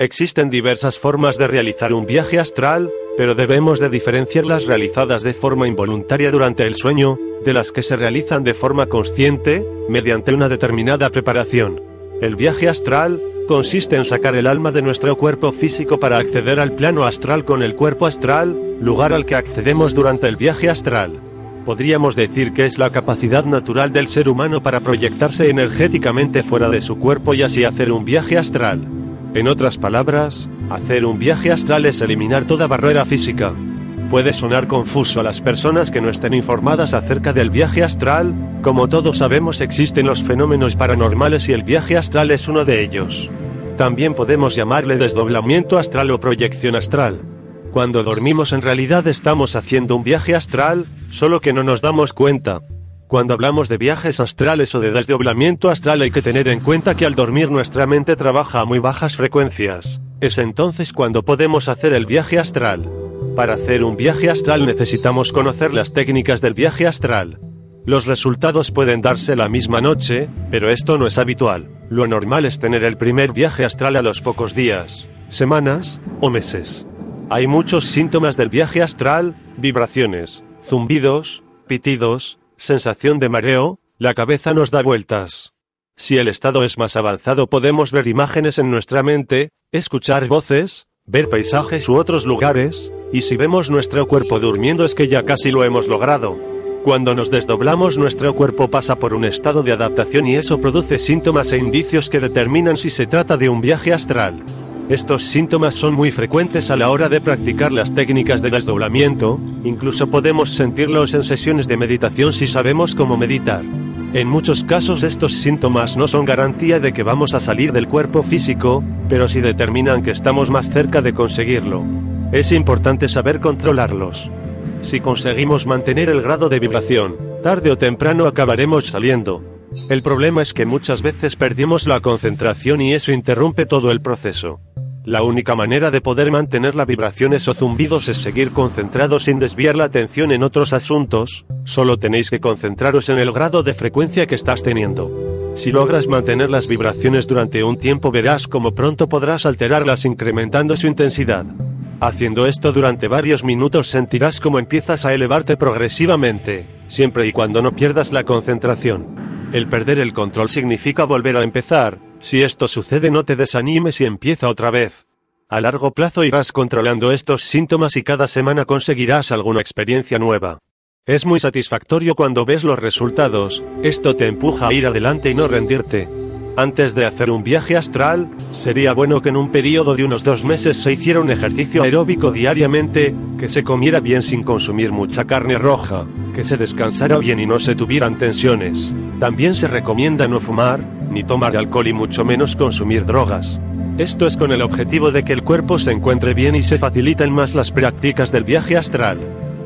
Existen diversas formas de realizar un viaje astral, pero debemos de diferenciar las realizadas de forma involuntaria durante el sueño, de las que se realizan de forma consciente, mediante una determinada preparación. El viaje astral consiste en sacar el alma de nuestro cuerpo físico para acceder al plano astral con el cuerpo astral, lugar al que accedemos durante el viaje astral. Podríamos decir que es la capacidad natural del ser humano para proyectarse energéticamente fuera de su cuerpo y así hacer un viaje astral. En otras palabras, hacer un viaje astral es eliminar toda barrera física. Puede sonar confuso a las personas que no estén informadas acerca del viaje astral, como todos sabemos existen los fenómenos paranormales y el viaje astral es uno de ellos. También podemos llamarle desdoblamiento astral o proyección astral. Cuando dormimos en realidad estamos haciendo un viaje astral, solo que no nos damos cuenta. Cuando hablamos de viajes astrales o de desdoblamiento astral hay que tener en cuenta que al dormir nuestra mente trabaja a muy bajas frecuencias. Es entonces cuando podemos hacer el viaje astral. Para hacer un viaje astral necesitamos conocer las técnicas del viaje astral. Los resultados pueden darse la misma noche, pero esto no es habitual. Lo normal es tener el primer viaje astral a los pocos días, semanas o meses. Hay muchos síntomas del viaje astral, vibraciones, zumbidos, pitidos, sensación de mareo, la cabeza nos da vueltas. Si el estado es más avanzado podemos ver imágenes en nuestra mente, escuchar voces, ver paisajes u otros lugares, y si vemos nuestro cuerpo durmiendo es que ya casi lo hemos logrado. Cuando nos desdoblamos nuestro cuerpo pasa por un estado de adaptación y eso produce síntomas e indicios que determinan si se trata de un viaje astral. Estos síntomas son muy frecuentes a la hora de practicar las técnicas de desdoblamiento, incluso podemos sentirlos en sesiones de meditación si sabemos cómo meditar. En muchos casos estos síntomas no son garantía de que vamos a salir del cuerpo físico, pero sí determinan que estamos más cerca de conseguirlo. Es importante saber controlarlos. Si conseguimos mantener el grado de vibración, tarde o temprano acabaremos saliendo. El problema es que muchas veces perdimos la concentración y eso interrumpe todo el proceso. La única manera de poder mantener la vibraciones o zumbidos es seguir concentrados sin desviar la atención en otros asuntos, solo tenéis que concentraros en el grado de frecuencia que estás teniendo. Si logras mantener las vibraciones durante un tiempo verás cómo pronto podrás alterarlas incrementando su intensidad. Haciendo esto durante varios minutos sentirás cómo empiezas a elevarte progresivamente, siempre y cuando no pierdas la concentración. El perder el control significa volver a empezar, si esto sucede no te desanimes y empieza otra vez. A largo plazo irás controlando estos síntomas y cada semana conseguirás alguna experiencia nueva. Es muy satisfactorio cuando ves los resultados, esto te empuja a ir adelante y no rendirte. Antes de hacer un viaje astral, sería bueno que en un periodo de unos dos meses se hiciera un ejercicio aeróbico diariamente, que se comiera bien sin consumir mucha carne roja, que se descansara bien y no se tuvieran tensiones. También se recomienda no fumar, ni tomar alcohol y mucho menos consumir drogas. Esto es con el objetivo de que el cuerpo se encuentre bien y se faciliten más las prácticas del viaje astral.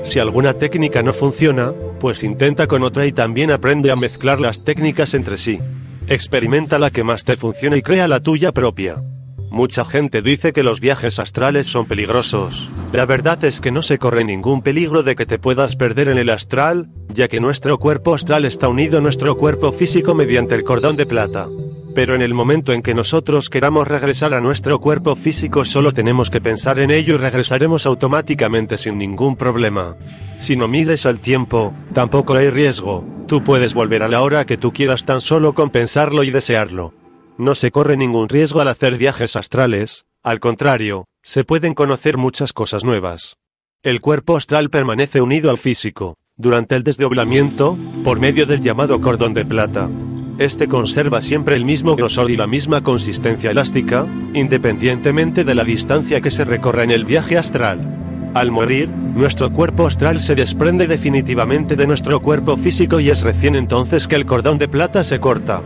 Si alguna técnica no funciona, pues intenta con otra y también aprende a mezclar las técnicas entre sí. Experimenta la que más te funcione y crea la tuya propia. Mucha gente dice que los viajes astrales son peligrosos. La verdad es que no se corre ningún peligro de que te puedas perder en el astral, ya que nuestro cuerpo astral está unido a nuestro cuerpo físico mediante el cordón de plata. Pero en el momento en que nosotros queramos regresar a nuestro cuerpo físico solo tenemos que pensar en ello y regresaremos automáticamente sin ningún problema. Si no mides el tiempo, tampoco hay riesgo, tú puedes volver a la hora que tú quieras tan solo con pensarlo y desearlo. No se corre ningún riesgo al hacer viajes astrales, al contrario, se pueden conocer muchas cosas nuevas. El cuerpo astral permanece unido al físico, durante el desdoblamiento, por medio del llamado cordón de plata. Este conserva siempre el mismo grosor y la misma consistencia elástica, independientemente de la distancia que se recorra en el viaje astral. Al morir, nuestro cuerpo astral se desprende definitivamente de nuestro cuerpo físico y es recién entonces que el cordón de plata se corta.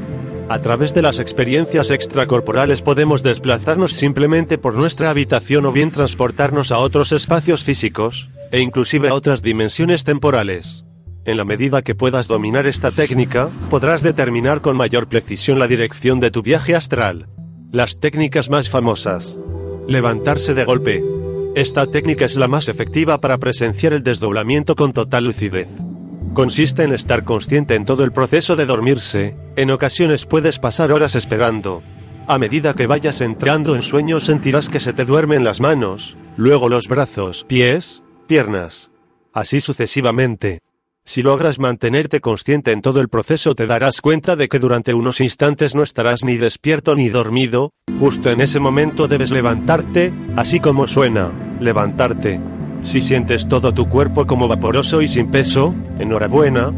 A través de las experiencias extracorporales podemos desplazarnos simplemente por nuestra habitación o bien transportarnos a otros espacios físicos, e inclusive a otras dimensiones temporales. En la medida que puedas dominar esta técnica, podrás determinar con mayor precisión la dirección de tu viaje astral. Las técnicas más famosas. Levantarse de golpe. Esta técnica es la más efectiva para presenciar el desdoblamiento con total lucidez. Consiste en estar consciente en todo el proceso de dormirse, en ocasiones puedes pasar horas esperando. A medida que vayas entrando en sueño sentirás que se te duermen las manos, luego los brazos, pies, piernas. Así sucesivamente. Si logras mantenerte consciente en todo el proceso te darás cuenta de que durante unos instantes no estarás ni despierto ni dormido, justo en ese momento debes levantarte, así como suena, levantarte. Si sientes todo tu cuerpo como vaporoso y sin peso, enhorabuena.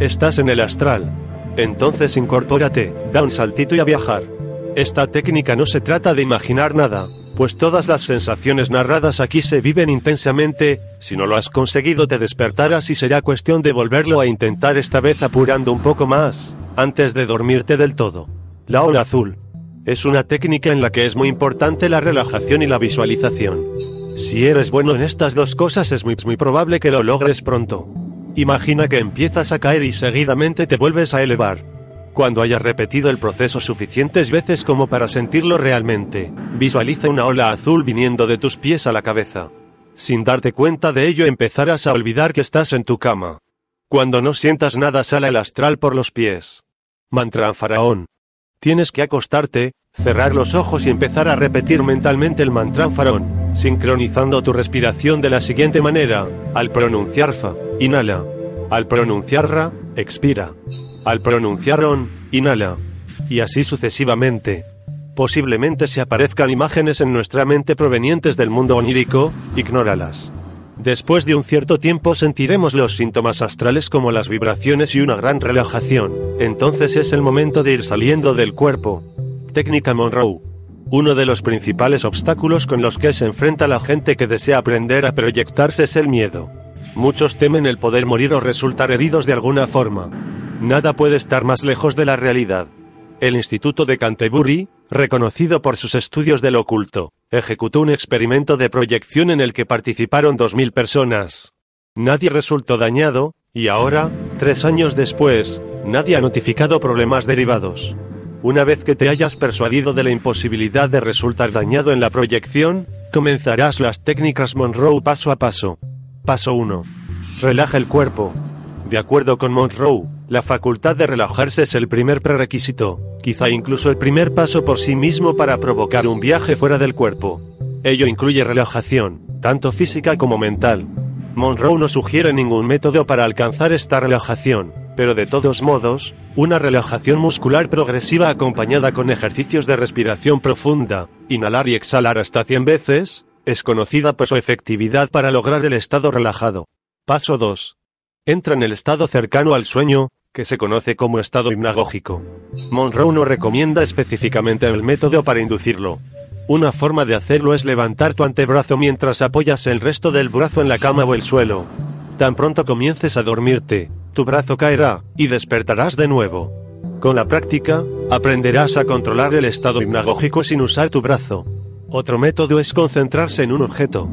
Estás en el astral. Entonces incorpórate, da un saltito y a viajar. Esta técnica no se trata de imaginar nada, pues todas las sensaciones narradas aquí se viven intensamente, si no lo has conseguido te despertarás y será cuestión de volverlo a intentar esta vez apurando un poco más, antes de dormirte del todo. La ola azul. Es una técnica en la que es muy importante la relajación y la visualización. Si eres bueno en estas dos cosas es muy, muy probable que lo logres pronto. Imagina que empiezas a caer y seguidamente te vuelves a elevar. Cuando hayas repetido el proceso suficientes veces como para sentirlo realmente, visualiza una ola azul viniendo de tus pies a la cabeza. Sin darte cuenta de ello empezarás a olvidar que estás en tu cama. Cuando no sientas nada sale el astral por los pies. Mantra faraón. Tienes que acostarte, cerrar los ojos y empezar a repetir mentalmente el mantra faraón, sincronizando tu respiración de la siguiente manera, al pronunciar fa, inhala. Al pronunciar ra, expira. Al pronunciar on, inhala. Y así sucesivamente. Posiblemente se aparezcan imágenes en nuestra mente provenientes del mundo onírico, ignóralas. Después de un cierto tiempo sentiremos los síntomas astrales como las vibraciones y una gran relajación. Entonces es el momento de ir saliendo del cuerpo. Técnica Monroe. Uno de los principales obstáculos con los que se enfrenta la gente que desea aprender a proyectarse es el miedo. Muchos temen el poder morir o resultar heridos de alguna forma. Nada puede estar más lejos de la realidad. El Instituto de Canterbury, reconocido por sus estudios del oculto, ejecutó un experimento de proyección en el que participaron 2.000 personas. Nadie resultó dañado, y ahora, tres años después, nadie ha notificado problemas derivados. Una vez que te hayas persuadido de la imposibilidad de resultar dañado en la proyección, comenzarás las técnicas Monroe paso a paso. Paso 1. Relaja el cuerpo. De acuerdo con Monroe, la facultad de relajarse es el primer prerequisito, quizá incluso el primer paso por sí mismo para provocar un viaje fuera del cuerpo. Ello incluye relajación, tanto física como mental. Monroe no sugiere ningún método para alcanzar esta relajación, pero de todos modos, una relajación muscular progresiva acompañada con ejercicios de respiración profunda, inhalar y exhalar hasta 100 veces, es conocida por su efectividad para lograr el estado relajado. Paso 2. Entra en el estado cercano al sueño, que se conoce como estado hipnagógico. Monroe no recomienda específicamente el método para inducirlo. Una forma de hacerlo es levantar tu antebrazo mientras apoyas el resto del brazo en la cama o el suelo. Tan pronto comiences a dormirte, tu brazo caerá, y despertarás de nuevo. Con la práctica, aprenderás a controlar el estado hipnagógico sin usar tu brazo. Otro método es concentrarse en un objeto.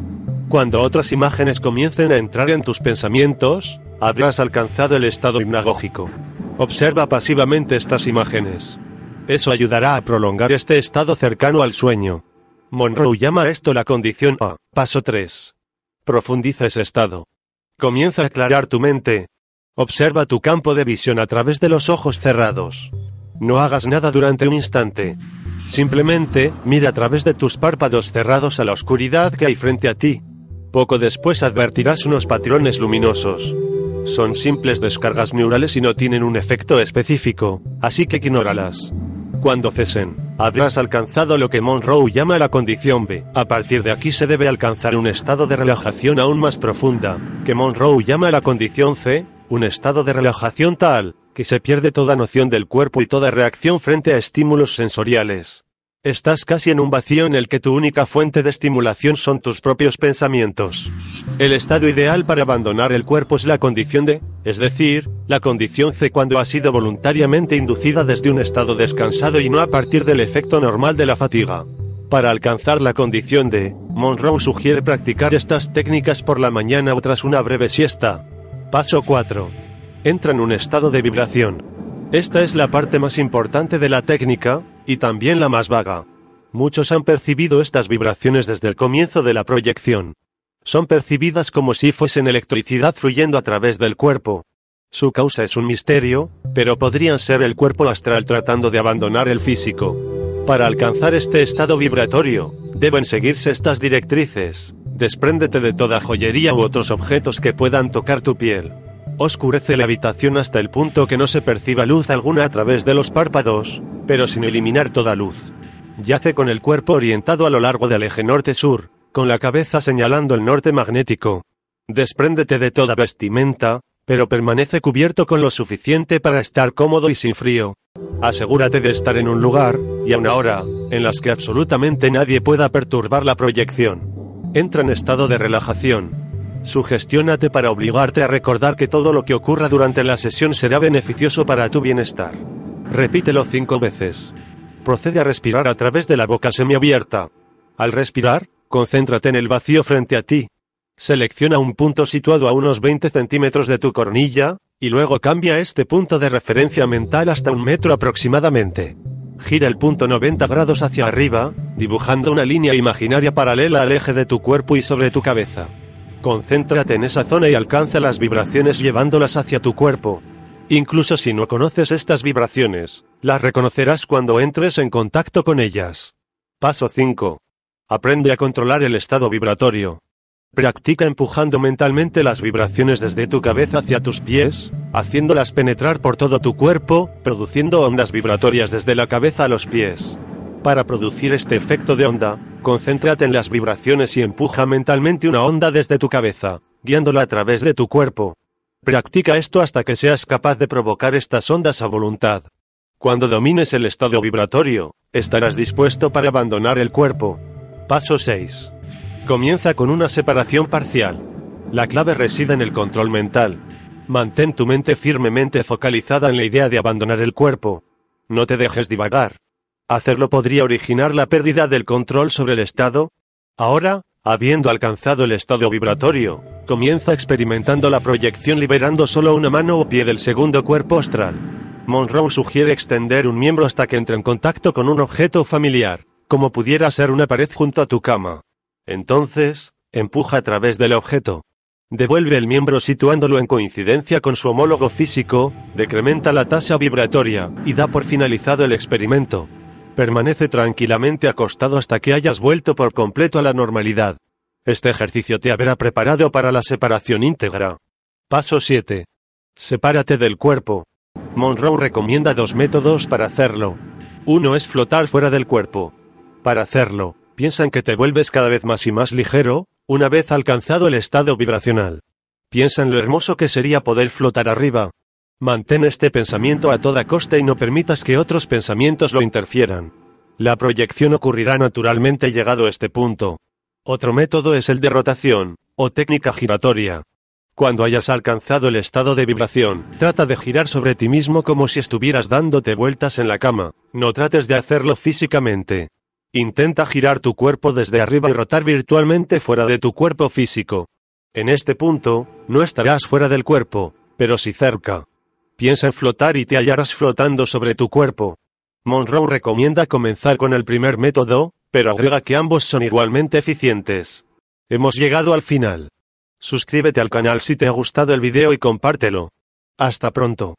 Cuando otras imágenes comiencen a entrar en tus pensamientos, habrás alcanzado el estado hipnagógico. Observa pasivamente estas imágenes. Eso ayudará a prolongar este estado cercano al sueño. Monroe llama esto la condición A. Paso 3. Profundiza ese estado. Comienza a aclarar tu mente. Observa tu campo de visión a través de los ojos cerrados. No hagas nada durante un instante. Simplemente, mira a través de tus párpados cerrados a la oscuridad que hay frente a ti. Poco después advertirás unos patrones luminosos. Son simples descargas neurales y no tienen un efecto específico, así que ignóralas. Cuando cesen, habrás alcanzado lo que Monroe llama la condición B. A partir de aquí se debe alcanzar un estado de relajación aún más profunda, que Monroe llama la condición C, un estado de relajación tal, que se pierde toda noción del cuerpo y toda reacción frente a estímulos sensoriales. Estás casi en un vacío en el que tu única fuente de estimulación son tus propios pensamientos. El estado ideal para abandonar el cuerpo es la condición D, es decir, la condición C cuando ha sido voluntariamente inducida desde un estado descansado y no a partir del efecto normal de la fatiga. Para alcanzar la condición D, Monroe sugiere practicar estas técnicas por la mañana o tras una breve siesta. Paso 4. Entra en un estado de vibración. Esta es la parte más importante de la técnica, y también la más vaga. Muchos han percibido estas vibraciones desde el comienzo de la proyección. Son percibidas como si fuesen electricidad fluyendo a través del cuerpo. Su causa es un misterio, pero podrían ser el cuerpo astral tratando de abandonar el físico. Para alcanzar este estado vibratorio, deben seguirse estas directrices. Despréndete de toda joyería u otros objetos que puedan tocar tu piel. Oscurece la habitación hasta el punto que no se perciba luz alguna a través de los párpados, pero sin eliminar toda luz. Yace con el cuerpo orientado a lo largo del eje norte-sur, con la cabeza señalando el norte magnético. Despréndete de toda vestimenta, pero permanece cubierto con lo suficiente para estar cómodo y sin frío. Asegúrate de estar en un lugar, y a una hora, en las que absolutamente nadie pueda perturbar la proyección. Entra en estado de relajación. Sugestiónate para obligarte a recordar que todo lo que ocurra durante la sesión será beneficioso para tu bienestar. Repítelo cinco veces. Procede a respirar a través de la boca semiabierta. Al respirar, concéntrate en el vacío frente a ti. Selecciona un punto situado a unos 20 centímetros de tu cornilla, y luego cambia este punto de referencia mental hasta un metro aproximadamente. Gira el punto 90 grados hacia arriba, dibujando una línea imaginaria paralela al eje de tu cuerpo y sobre tu cabeza. Concéntrate en esa zona y alcanza las vibraciones llevándolas hacia tu cuerpo. Incluso si no conoces estas vibraciones, las reconocerás cuando entres en contacto con ellas. Paso 5. Aprende a controlar el estado vibratorio. Practica empujando mentalmente las vibraciones desde tu cabeza hacia tus pies, haciéndolas penetrar por todo tu cuerpo, produciendo ondas vibratorias desde la cabeza a los pies. Para producir este efecto de onda, concéntrate en las vibraciones y empuja mentalmente una onda desde tu cabeza, guiándola a través de tu cuerpo. Practica esto hasta que seas capaz de provocar estas ondas a voluntad. Cuando domines el estado vibratorio, estarás dispuesto para abandonar el cuerpo. Paso 6. Comienza con una separación parcial. La clave reside en el control mental. Mantén tu mente firmemente focalizada en la idea de abandonar el cuerpo. No te dejes divagar. Hacerlo podría originar la pérdida del control sobre el estado. Ahora, habiendo alcanzado el estado vibratorio, comienza experimentando la proyección liberando solo una mano o pie del segundo cuerpo astral. Monroe sugiere extender un miembro hasta que entre en contacto con un objeto familiar, como pudiera ser una pared junto a tu cama. Entonces, empuja a través del objeto. Devuelve el miembro situándolo en coincidencia con su homólogo físico, decrementa la tasa vibratoria, y da por finalizado el experimento. Permanece tranquilamente acostado hasta que hayas vuelto por completo a la normalidad. Este ejercicio te habrá preparado para la separación íntegra. Paso 7. Sepárate del cuerpo. Monroe recomienda dos métodos para hacerlo. Uno es flotar fuera del cuerpo. Para hacerlo, piensa en que te vuelves cada vez más y más ligero, una vez alcanzado el estado vibracional. Piensa en lo hermoso que sería poder flotar arriba, Mantén este pensamiento a toda costa y no permitas que otros pensamientos lo interfieran. La proyección ocurrirá naturalmente llegado a este punto. Otro método es el de rotación, o técnica giratoria. Cuando hayas alcanzado el estado de vibración, trata de girar sobre ti mismo como si estuvieras dándote vueltas en la cama. No trates de hacerlo físicamente. Intenta girar tu cuerpo desde arriba y rotar virtualmente fuera de tu cuerpo físico. En este punto, no estarás fuera del cuerpo, pero sí cerca. Piensa en flotar y te hallarás flotando sobre tu cuerpo. Monroe recomienda comenzar con el primer método, pero agrega que ambos son igualmente eficientes. Hemos llegado al final. Suscríbete al canal si te ha gustado el video y compártelo. Hasta pronto.